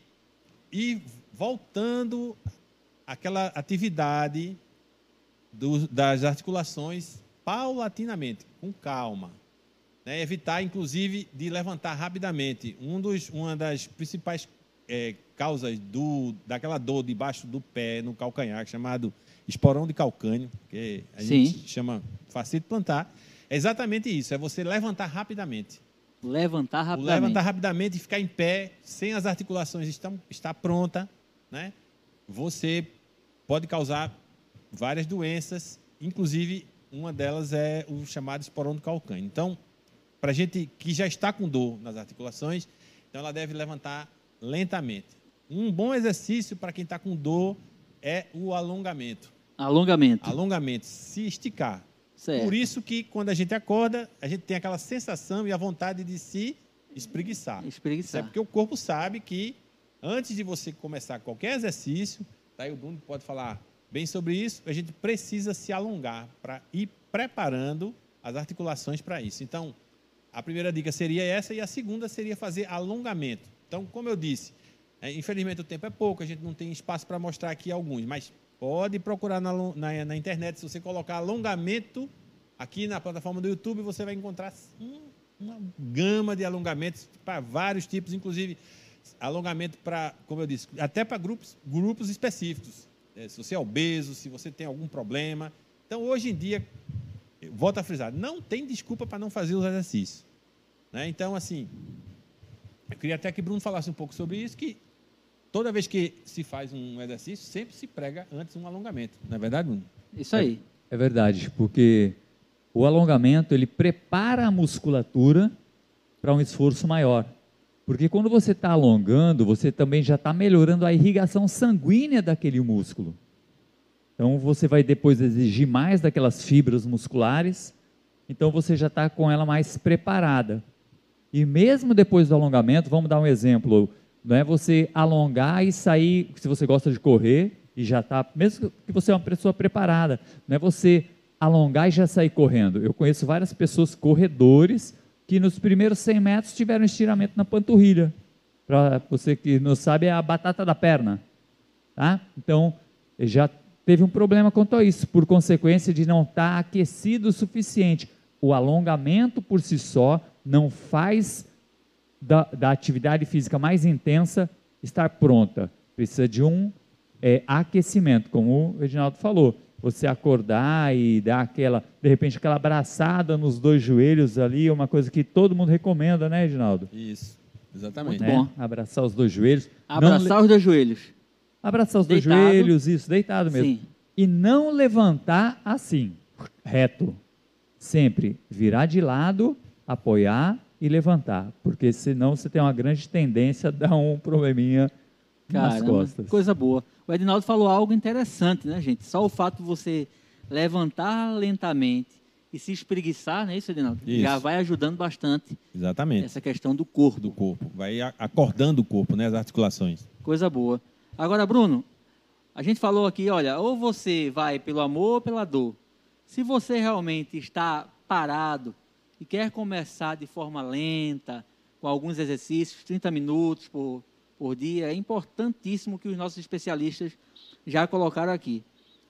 ir voltando aquela atividade do, das articulações paulatinamente, com calma. Né? Evitar, inclusive, de levantar rapidamente. Um dos, uma das principais é, causas do, daquela dor debaixo do pé, no calcanhar, chamado esporão de calcânio, que a Sim. gente chama facete plantar, é exatamente isso, é você levantar rapidamente. Levantar rapidamente. levantar rapidamente e ficar em pé, sem as articulações estar pronta, né? Você pode causar várias doenças, inclusive uma delas é o chamado esporão do calcânio. Então, para gente que já está com dor nas articulações, então ela deve levantar lentamente. Um bom exercício para quem está com dor é o alongamento. Alongamento. Alongamento, se esticar. Certo. Por isso que quando a gente acorda, a gente tem aquela sensação e a vontade de se espreguiçar. Espreguiçar. Isso é porque o corpo sabe que antes de você começar qualquer exercício, Daí o Bruno pode falar bem sobre isso. A gente precisa se alongar para ir preparando as articulações para isso. Então, a primeira dica seria essa e a segunda seria fazer alongamento. Então, como eu disse, é, infelizmente o tempo é pouco, a gente não tem espaço para mostrar aqui alguns, mas pode procurar na, na, na, internet. Se você colocar alongamento aqui na plataforma do YouTube, você vai encontrar um, uma gama de alongamentos para vários tipos, inclusive alongamento para, como eu disse, até para grupos, grupos específicos. É, se você é obeso, se você tem algum problema. Então, hoje em dia, volto a frisar, não tem desculpa para não fazer os exercícios. Né? Então, assim, eu queria até que Bruno falasse um pouco sobre isso, que toda vez que se faz um exercício, sempre se prega antes um alongamento. Não é verdade, Bruno? Isso aí. É, é verdade, porque o alongamento, ele prepara a musculatura para um esforço maior. Porque quando você está alongando, você também já está melhorando a irrigação sanguínea daquele músculo. Então você vai depois exigir mais daquelas fibras musculares, então você já está com ela mais preparada. E mesmo depois do alongamento, vamos dar um exemplo, não é você alongar e sair, se você gosta de correr e já está, mesmo que você é uma pessoa preparada, não é você alongar e já sair correndo. Eu conheço várias pessoas corredores que nos primeiros 100 metros tiveram estiramento na panturrilha. Para você que não sabe, é a batata da perna. Tá? Então, já teve um problema quanto a isso, por consequência de não estar tá aquecido o suficiente. O alongamento por si só não faz da, da atividade física mais intensa estar pronta. Precisa de um é, aquecimento, como o Reginaldo falou. Você acordar e dar aquela, de repente, aquela abraçada nos dois joelhos ali, é uma coisa que todo mundo recomenda, né, Reginaldo? Isso, exatamente. Muito bom. Abraçar os dois joelhos. Abraçar os dois joelhos. Abraçar os deitado. dois joelhos, isso, deitado mesmo. Sim. E não levantar assim, reto. Sempre virar de lado, apoiar e levantar, porque senão você tem uma grande tendência a dar um probleminha Caramba, nas costas. Coisa boa. O Edinaldo falou algo interessante, né, gente? Só o fato de você levantar lentamente e se espreguiçar, não é isso, Edinaldo? Isso. Já vai ajudando bastante. Exatamente. Essa questão do corpo. Do corpo. Vai acordando o corpo, né? As articulações. Coisa boa. Agora, Bruno, a gente falou aqui, olha, ou você vai pelo amor ou pela dor. Se você realmente está parado e quer começar de forma lenta, com alguns exercícios, 30 minutos por, por dia, é importantíssimo que os nossos especialistas já colocaram aqui.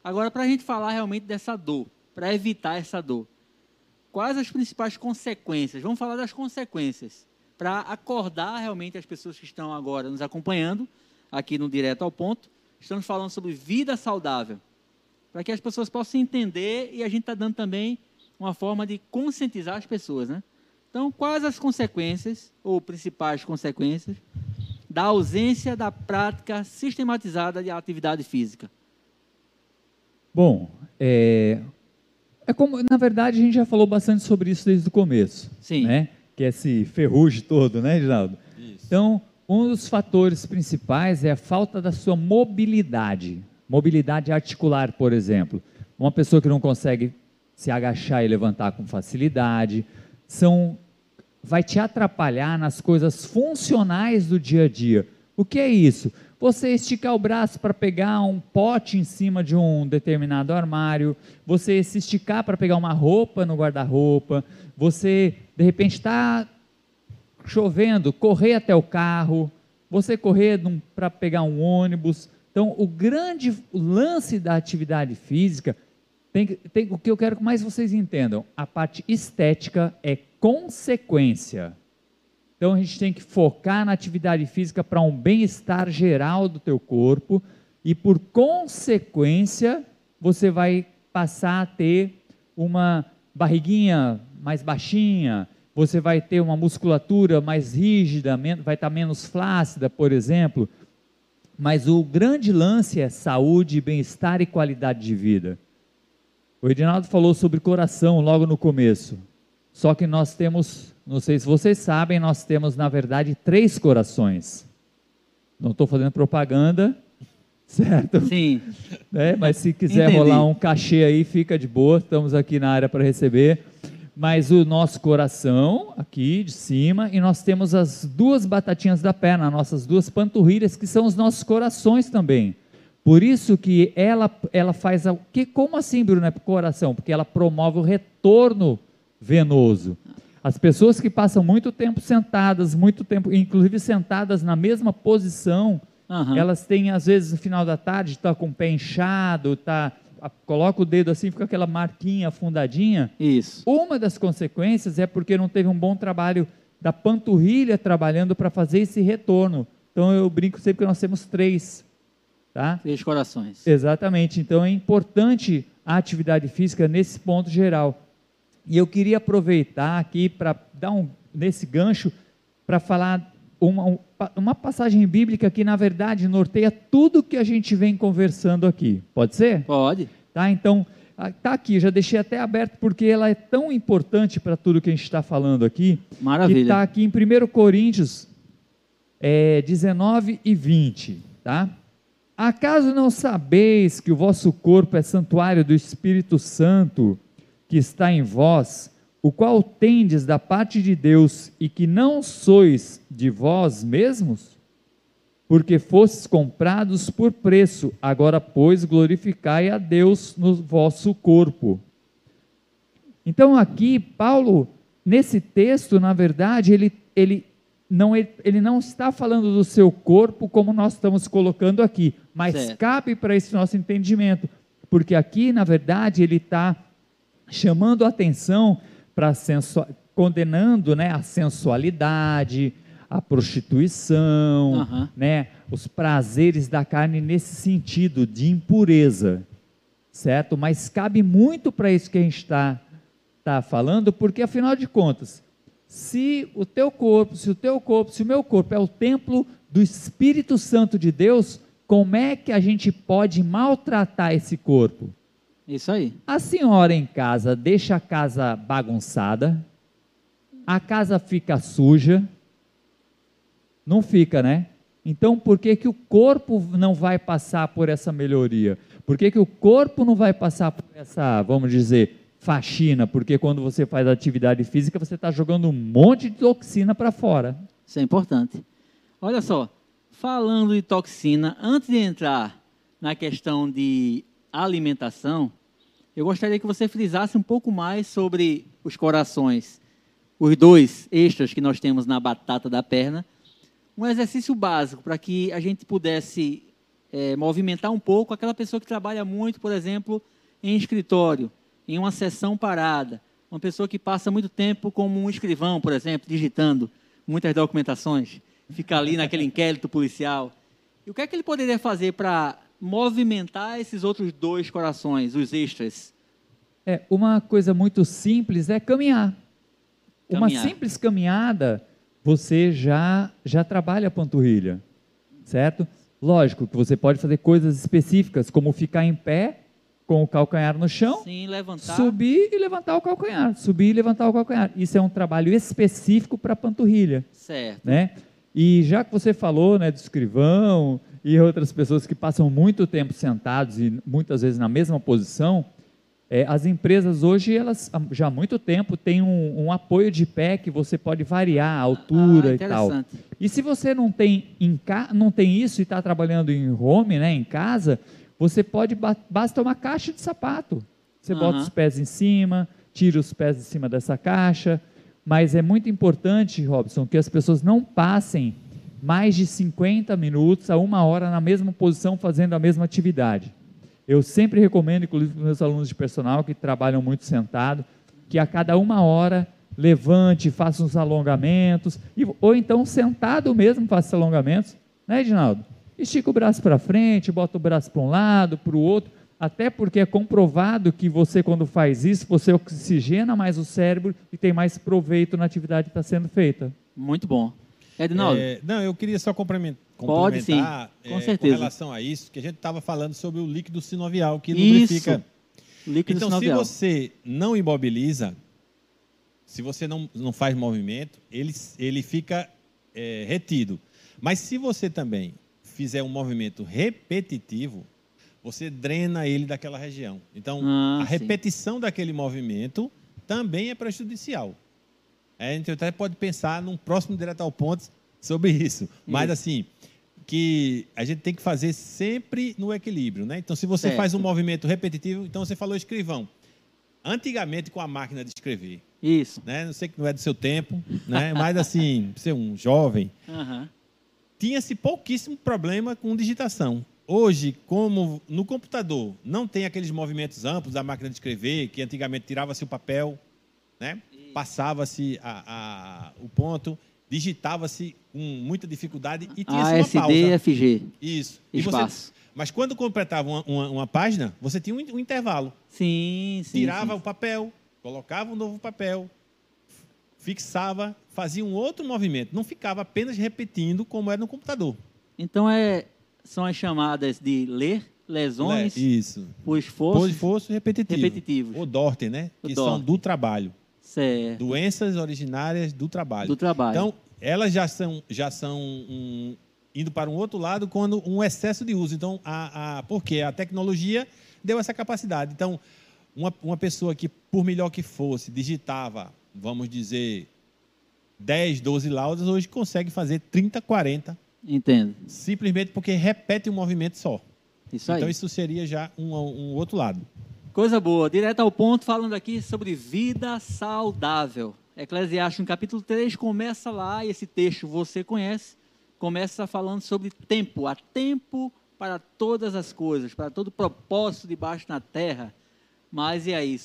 Agora, para a gente falar realmente dessa dor, para evitar essa dor, quais as principais consequências? Vamos falar das consequências, para acordar realmente as pessoas que estão agora nos acompanhando, aqui no Direto ao Ponto. Estamos falando sobre vida saudável, para que as pessoas possam entender e a gente está dando também uma forma de conscientizar as pessoas, né? Então, quais as consequências, ou principais consequências, da ausência da prática sistematizada de atividade física? Bom, é, é como, na verdade, a gente já falou bastante sobre isso desde o começo. Sim. Né? Que é esse ferrugem todo, né, Geraldo? Isso. Então, um dos fatores principais é a falta da sua mobilidade. Mobilidade articular, por exemplo. Uma pessoa que não consegue se agachar e levantar com facilidade, são vai te atrapalhar nas coisas funcionais do dia a dia. O que é isso? Você esticar o braço para pegar um pote em cima de um determinado armário, você se esticar para pegar uma roupa no guarda-roupa, você de repente está chovendo, correr até o carro, você correr para pegar um ônibus. Então, o grande lance da atividade física tem, tem, o que eu quero que mais vocês entendam, a parte estética é consequência. Então a gente tem que focar na atividade física para um bem-estar geral do teu corpo e por consequência você vai passar a ter uma barriguinha mais baixinha, você vai ter uma musculatura mais rígida, vai estar menos flácida, por exemplo. Mas o grande lance é saúde, bem-estar e qualidade de vida. O Edinaldo falou sobre coração logo no começo. Só que nós temos, não sei se vocês sabem, nós temos na verdade três corações. Não estou fazendo propaganda, certo? Sim. É, mas se quiser Entendi. rolar um cachê aí, fica de boa, estamos aqui na área para receber. Mas o nosso coração, aqui de cima, e nós temos as duas batatinhas da perna, nossas duas panturrilhas, que são os nossos corações também. Por isso que ela, ela faz o que como assim, Bruno, é para o coração? Porque ela promove o retorno venoso. As pessoas que passam muito tempo sentadas, muito tempo, inclusive sentadas na mesma posição, uhum. elas têm às vezes no final da tarde está com o pé inchado, tá coloca o dedo assim, fica aquela marquinha afundadinha. Isso. Uma das consequências é porque não teve um bom trabalho da panturrilha trabalhando para fazer esse retorno. Então eu brinco sempre que nós temos três Tá? Três corações. Exatamente. Então é importante a atividade física nesse ponto geral. E eu queria aproveitar aqui para dar um nesse gancho para falar uma, uma passagem bíblica que na verdade norteia tudo que a gente vem conversando aqui. Pode ser? Pode. Tá? Então tá aqui, já deixei até aberto porque ela é tão importante para tudo que a gente está falando aqui. Maravilha. Está aqui em 1 Coríntios é, 19 e 20, tá? Acaso não sabeis que o vosso corpo é santuário do Espírito Santo que está em vós, o qual tendes da parte de Deus e que não sois de vós mesmos? Porque fostes comprados por preço, agora, pois, glorificai a Deus no vosso corpo. Então, aqui, Paulo, nesse texto, na verdade, ele, ele, não, ele não está falando do seu corpo como nós estamos colocando aqui, mas certo. cabe para esse nosso entendimento, porque aqui, na verdade, ele está chamando a atenção para condenando né, a sensualidade, a prostituição, uhum. né, os prazeres da carne nesse sentido de impureza, certo? Mas cabe muito para isso que a gente está tá falando, porque afinal de contas, se o teu corpo, se o teu corpo, se o meu corpo é o templo do Espírito Santo de Deus, como é que a gente pode maltratar esse corpo? Isso aí. A senhora em casa deixa a casa bagunçada, a casa fica suja, não fica, né? Então, por que, que o corpo não vai passar por essa melhoria? Por que, que o corpo não vai passar por essa, vamos dizer, faxina? Porque quando você faz atividade física, você está jogando um monte de toxina para fora. Isso é importante. Olha só, falando de toxina, antes de entrar na questão de alimentação, eu gostaria que você frisasse um pouco mais sobre os corações, os dois extras que nós temos na batata da perna, um exercício básico para que a gente pudesse é, movimentar um pouco aquela pessoa que trabalha muito, por exemplo, em escritório, em uma sessão parada, uma pessoa que passa muito tempo como um escrivão, por exemplo, digitando muitas documentações, fica ali naquele inquérito policial. E o que é que ele poderia fazer para movimentar esses outros dois corações, os extras? É, uma coisa muito simples é caminhar. caminhar. Uma simples caminhada você já, já trabalha a panturrilha, certo? Lógico que você pode fazer coisas específicas, como ficar em pé com o calcanhar no chão, Sim, subir e levantar o calcanhar, subir e levantar o calcanhar. Isso é um trabalho específico para a panturrilha. Certo. Né? E já que você falou né, do escrivão e outras pessoas que passam muito tempo sentados e muitas vezes na mesma posição, é, as empresas hoje, elas já há muito tempo, têm um, um, apoio de pé que você pode variar a altura ah, e tal. E se você não tem, em não tem isso e está trabalhando em home, né, em casa, você pode, basta uma caixa de sapato. Você uhum. bota os pés em cima, tira os pés de cima dessa caixa. Mas é muito importante, Robson, que as pessoas não passem mais de 50 minutos a uma hora na mesma posição fazendo a mesma atividade. Eu sempre recomendo, inclusive para os meus alunos de personal que trabalham muito sentado, que a cada uma hora levante, faça uns alongamentos, ou então sentado mesmo faça alongamentos, né, Edinaldo? Estica o braço para frente, bota o braço para um lado, para o outro, até porque é comprovado que você, quando faz isso, você oxigena mais o cérebro e tem mais proveito na atividade que está sendo feita. Muito bom. Edinaldo? É, não, eu queria só complementar, Pode, sim. Com, é, certeza. com relação a isso, que a gente estava falando sobre o líquido sinovial, que lubrifica. Isso. Líquido então, sinovial. se você não imobiliza, se você não, não faz movimento, ele, ele fica é, retido. Mas se você também fizer um movimento repetitivo, você drena ele daquela região. Então, ah, a repetição sim. daquele movimento também é prejudicial. É, a gente até pode pensar num próximo direto ao ponto sobre isso. Mas, assim, que a gente tem que fazer sempre no equilíbrio, né? Então, se você certo. faz um movimento repetitivo, então você falou escrivão. Antigamente, com a máquina de escrever. Isso. Né? Não sei que não é do seu tempo, né? mas, assim, ser um jovem, uhum. tinha-se pouquíssimo problema com digitação. Hoje, como no computador não tem aqueles movimentos amplos da máquina de escrever, que antigamente tirava-se o papel, né? passava-se o ponto, digitava-se com muita dificuldade e tinha uma pausa. FG. Isso. Espaço. Você, mas quando completava uma, uma, uma, página, você tinha um, um intervalo. Sim, sim. Tirava sim. o papel, colocava um novo papel, fixava, fazia um outro movimento. Não ficava apenas repetindo como era no computador. Então, é, são as chamadas de ler, lesões, Le, isso. por esforço, por esforço repetitivo. repetitivos. O DORT, né? O que DORT. são do trabalho. Certo. Doenças originárias do trabalho. Do trabalho. Então, elas já são, já são um, indo para um outro lado quando um excesso de uso. Então, a, a, porque a tecnologia deu essa capacidade. Então, uma, uma pessoa que, por melhor que fosse, digitava, vamos dizer, 10, 12 laudas, hoje consegue fazer 30, 40. Entendo. Simplesmente porque repete um movimento só. Isso aí. Então, isso seria já um, um outro lado. Coisa boa. Direto ao ponto, falando aqui sobre vida saudável. Eclesiastes, no capítulo 3, começa lá, e esse texto você conhece, começa falando sobre tempo. Há tempo para todas as coisas, para todo propósito debaixo na terra. Mas e aí?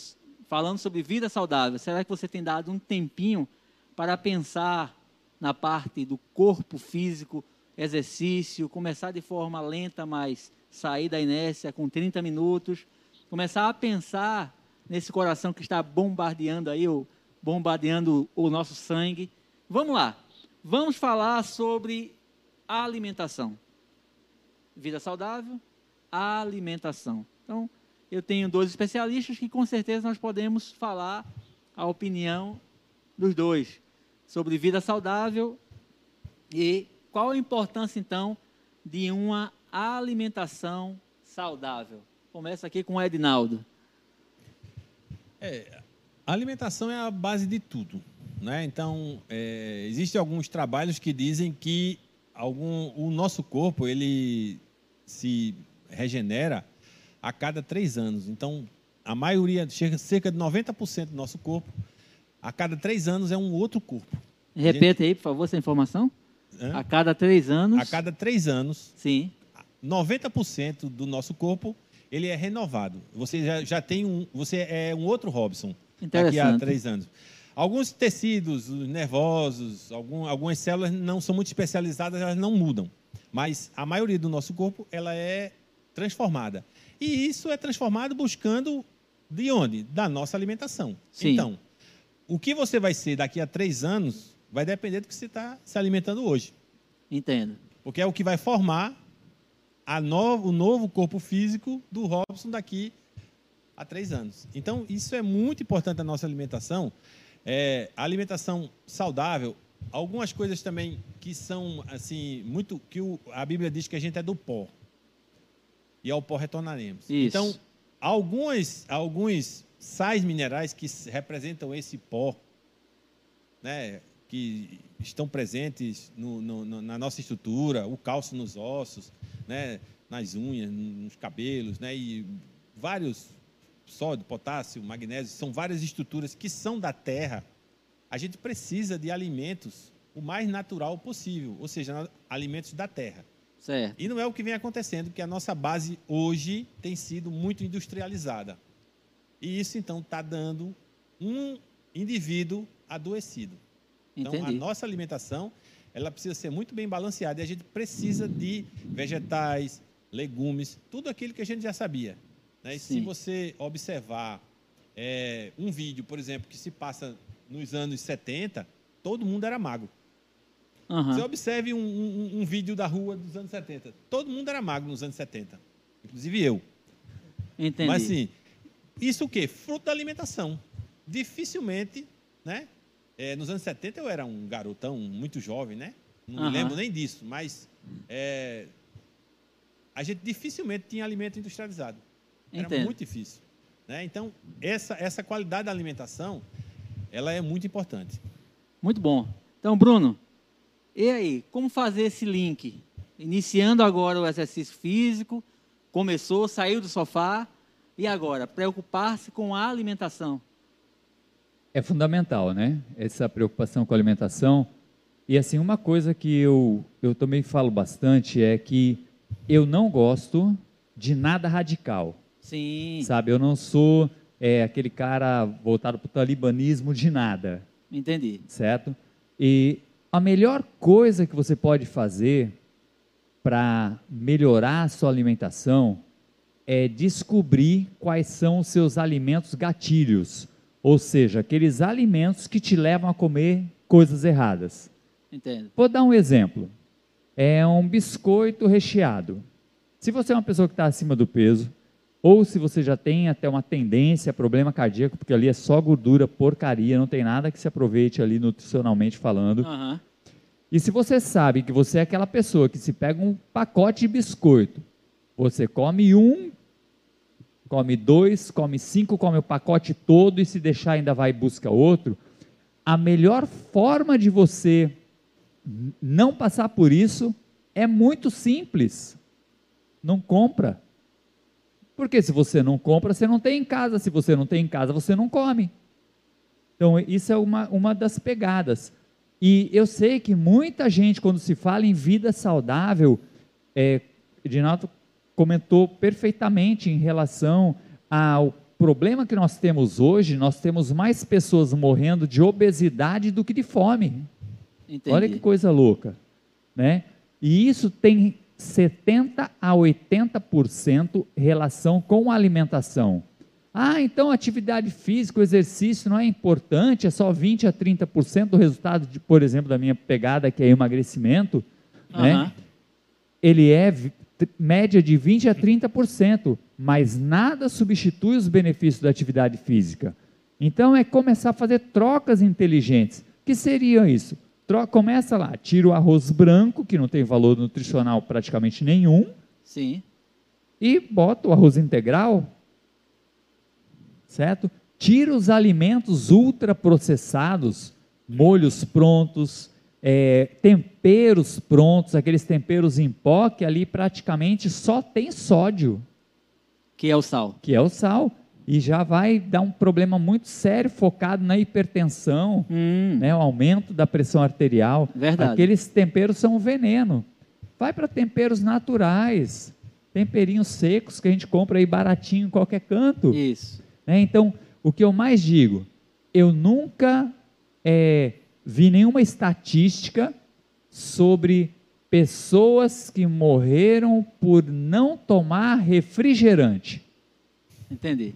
Falando sobre vida saudável, será que você tem dado um tempinho para pensar na parte do corpo físico, exercício, começar de forma lenta, mas sair da inércia com 30 minutos? começar a pensar nesse coração que está bombardeando aí, bombardeando o nosso sangue. Vamos lá. Vamos falar sobre alimentação. Vida saudável, alimentação. Então, eu tenho dois especialistas que com certeza nós podemos falar a opinião dos dois sobre vida saudável e qual a importância então de uma alimentação saudável. Começa aqui com o Edinaldo. É, a alimentação é a base de tudo. Né? Então, é, existem alguns trabalhos que dizem que algum, o nosso corpo ele se regenera a cada três anos. Então, a maioria, cerca de 90% do nosso corpo, a cada três anos é um outro corpo. Repete gente... aí, por favor, essa informação. Hã? A cada três anos. A cada três anos. Sim. 90% do nosso corpo ele é renovado. Você já, já tem um, você é um outro Robson daqui a três anos. Alguns tecidos nervosos, algum, algumas células não são muito especializadas, elas não mudam. Mas a maioria do nosso corpo ela é transformada. E isso é transformado buscando de onde? Da nossa alimentação. Sim. Então, o que você vai ser daqui a três anos vai depender do que você está se alimentando hoje. Entendo. Porque é o que vai formar no, o novo corpo físico do Robson daqui a três anos. Então, isso é muito importante na nossa alimentação. É, a alimentação saudável, algumas coisas também que são assim muito que o, a Bíblia diz que a gente é do pó e ao pó retornaremos. Isso. Então, alguns alguns sais minerais que representam esse pó, né, que estão presentes no, no, na nossa estrutura, o cálcio nos ossos, né, nas unhas, nos cabelos, né, e vários sódio, potássio, magnésio, são várias estruturas que são da terra. A gente precisa de alimentos o mais natural possível, ou seja, alimentos da terra. Certo. E não é o que vem acontecendo, porque a nossa base hoje tem sido muito industrializada. E isso, então, está dando um indivíduo adoecido. Então, Entendi. a nossa alimentação ela precisa ser muito bem balanceada e a gente precisa de vegetais, legumes, tudo aquilo que a gente já sabia. Né? se você observar é, um vídeo, por exemplo, que se passa nos anos 70, todo mundo era magro. Uhum. Você observe um, um, um, vídeo da rua dos anos 70. Todo mundo era magro nos anos 70. Inclusive eu. Entendi. Mas assim, isso o quê? Fruto da alimentação. Dificilmente, né? É, nos anos 70 eu era um garotão muito jovem, né? Não uhum. me lembro nem disso, mas é, a gente dificilmente tinha alimento industrializado. Era Entendo. muito difícil. Né? Então, essa, essa qualidade da alimentação, ela é muito importante. Muito bom. Então, Bruno, e aí, como fazer esse link? Iniciando agora o exercício físico, começou, saiu do sofá, e agora, preocupar-se com a alimentação é fundamental, né? Essa preocupação com a alimentação. E assim, uma coisa que eu, eu também falo bastante é que eu não gosto de nada radical. Sim. Sabe, eu não sou é, aquele cara voltado para o talibanismo de nada. Entendi. Certo? E a melhor coisa que você pode fazer para melhorar a sua alimentação é descobrir quais são os seus alimentos gatilhos ou seja, aqueles alimentos que te levam a comer coisas erradas. Entendo. Vou dar um exemplo. É um biscoito recheado. Se você é uma pessoa que está acima do peso, ou se você já tem até uma tendência a problema cardíaco, porque ali é só gordura, porcaria, não tem nada que se aproveite ali nutricionalmente falando. Uhum. E se você sabe que você é aquela pessoa que se pega um pacote de biscoito, você come um, come dois, come cinco, come o pacote todo e se deixar ainda vai e busca outro, a melhor forma de você não passar por isso é muito simples. Não compra. Porque se você não compra, você não tem em casa. Se você não tem em casa, você não come. Então, isso é uma, uma das pegadas. E eu sei que muita gente, quando se fala em vida saudável, é, Edinaldo comentou perfeitamente em relação ao problema que nós temos hoje, nós temos mais pessoas morrendo de obesidade do que de fome. Entendi. Olha que coisa louca, né? E isso tem 70 a 80% relação com a alimentação. Ah, então atividade física, o exercício não é importante, é só 20 a 30% do resultado, de, por exemplo, da minha pegada, que é emagrecimento, uhum. né? Ele é média de 20 a 30%, mas nada substitui os benefícios da atividade física. Então é começar a fazer trocas inteligentes. Que seria isso? Troca, começa lá, tira o arroz branco, que não tem valor nutricional praticamente nenhum. Sim. E bota o arroz integral. Certo? Tira os alimentos ultraprocessados, molhos prontos, é, temperos prontos, aqueles temperos em pó que ali praticamente só tem sódio. Que é o sal. Que é o sal e já vai dar um problema muito sério focado na hipertensão, hum. né, o aumento da pressão arterial. Verdade. Aqueles temperos são um veneno. Vai para temperos naturais, temperinhos secos que a gente compra aí baratinho em qualquer canto. Isso. Né? Então, o que eu mais digo, eu nunca é, vi nenhuma estatística sobre pessoas que morreram por não tomar refrigerante. Entendi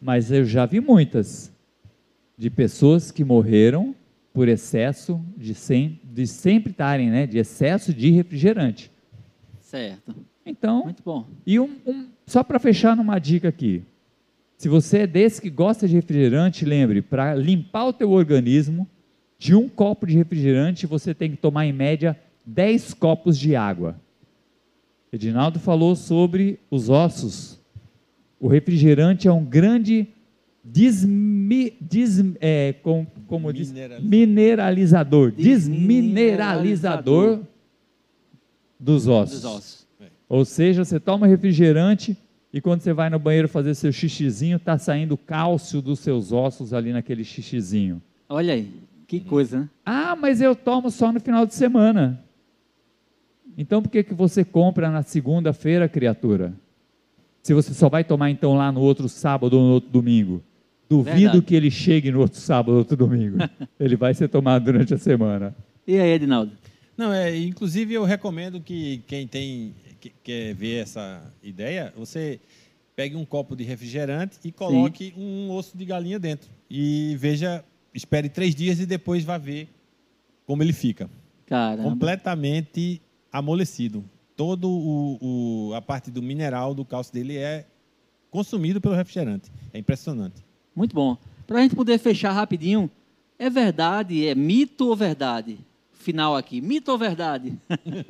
mas eu já vi muitas de pessoas que morreram por excesso de, sem, de sempre estarem, né, de excesso de refrigerante. Certo. Então, muito bom. E um, um só para fechar numa dica aqui, se você é desse que gosta de refrigerante, lembre, para limpar o teu organismo, de um copo de refrigerante você tem que tomar em média 10 copos de água. Edinaldo falou sobre os ossos o refrigerante é um grande desmi, des, é, com, como diz, mineralizador, desmineralizador dos ossos. Dos ossos. É. Ou seja, você toma refrigerante e quando você vai no banheiro fazer seu xixizinho, está saindo cálcio dos seus ossos ali naquele xixizinho. Olha aí, que uhum. coisa, né? Ah, mas eu tomo só no final de semana. Então por que, que você compra na segunda-feira, criatura? Se você só vai tomar então lá no outro sábado ou no outro domingo. Duvido Verdade. que ele chegue no outro sábado ou outro domingo. ele vai ser tomado durante a semana. E aí, Edinaldo? Não, é, inclusive eu recomendo que quem tem quer ver essa ideia, você pegue um copo de refrigerante e coloque Sim. um osso de galinha dentro. E veja, espere três dias e depois vá ver como ele fica. Caramba. Completamente amolecido todo o, o, a parte do mineral do cálcio dele é consumido pelo refrigerante. É impressionante. Muito bom. Para a gente poder fechar rapidinho, é verdade, é mito ou verdade? Final aqui, mito ou verdade?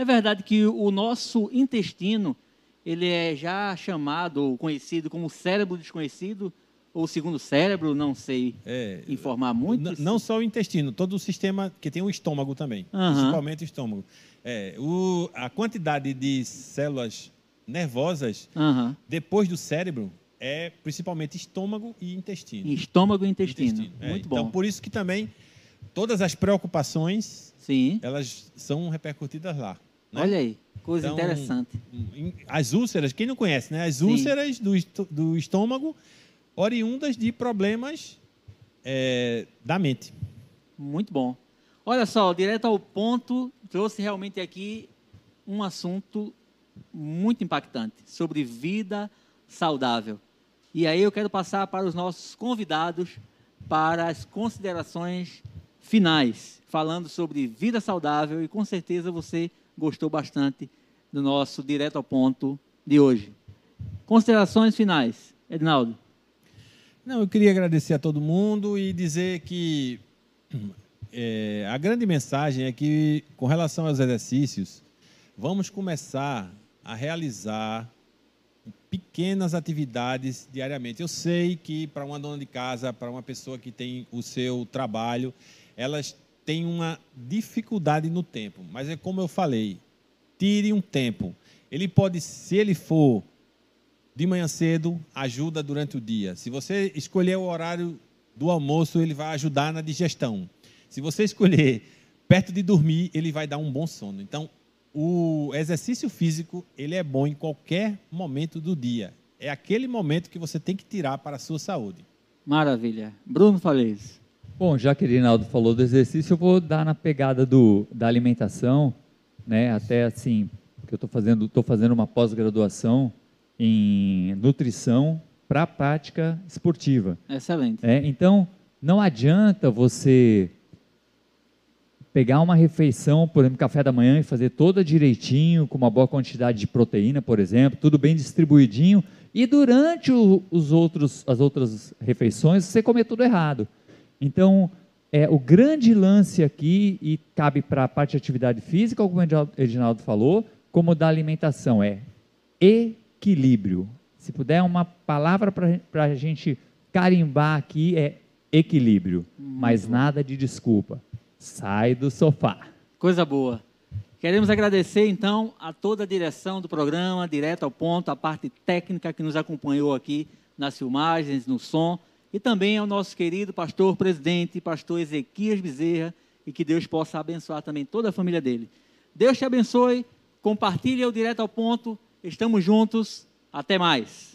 é verdade que o nosso intestino ele é já chamado ou conhecido como cérebro desconhecido ou segundo cérebro, não sei é, informar muito. Não só o intestino, todo o sistema que tem o estômago também, uhum. principalmente o estômago. É, o, a quantidade de células nervosas uhum. depois do cérebro é principalmente estômago e intestino. Estômago e intestino. intestino. É, Muito bom. Então, por isso que também todas as preocupações, Sim. elas são repercutidas lá. Né? Olha aí, coisa então, interessante. As úlceras, quem não conhece, né? As úlceras do, do estômago oriundas de problemas é, da mente. Muito bom. Olha só, direto ao ponto, trouxe realmente aqui um assunto muito impactante sobre vida saudável. E aí eu quero passar para os nossos convidados para as considerações finais, falando sobre vida saudável e com certeza você gostou bastante do nosso direto ao ponto de hoje. Considerações finais, Edinaldo. Não, eu queria agradecer a todo mundo e dizer que é, a grande mensagem é que, com relação aos exercícios, vamos começar a realizar pequenas atividades diariamente. Eu sei que para uma dona de casa, para uma pessoa que tem o seu trabalho, elas têm uma dificuldade no tempo, mas é como eu falei, tire um tempo. Ele pode, se ele for de manhã cedo, ajuda durante o dia. Se você escolher o horário do almoço, ele vai ajudar na digestão. Se você escolher perto de dormir, ele vai dar um bom sono. Então, o exercício físico, ele é bom em qualquer momento do dia. É aquele momento que você tem que tirar para a sua saúde. Maravilha. Bruno Falez. Bom, já que o Rinaldo falou do exercício, eu vou dar na pegada do, da alimentação, né? Até assim, porque eu estou fazendo, tô fazendo uma pós-graduação em nutrição para a prática esportiva. Excelente. É, então, não adianta você pegar uma refeição, por exemplo, café da manhã e fazer toda direitinho, com uma boa quantidade de proteína, por exemplo, tudo bem distribuidinho, e durante o, os outros, as outras refeições você comer tudo errado. Então, é, o grande lance aqui, e cabe para a parte de atividade física, como o Edinaldo falou, como da alimentação, é equilíbrio. Se puder uma palavra para a gente carimbar aqui, é equilíbrio, mas nada de desculpa. Sai do sofá. Coisa boa. Queremos agradecer então a toda a direção do programa, direto ao ponto, a parte técnica que nos acompanhou aqui nas filmagens, no som, e também ao nosso querido pastor presidente, pastor Ezequias Bezerra, e que Deus possa abençoar também toda a família dele. Deus te abençoe, compartilhe o direto ao ponto, estamos juntos, até mais.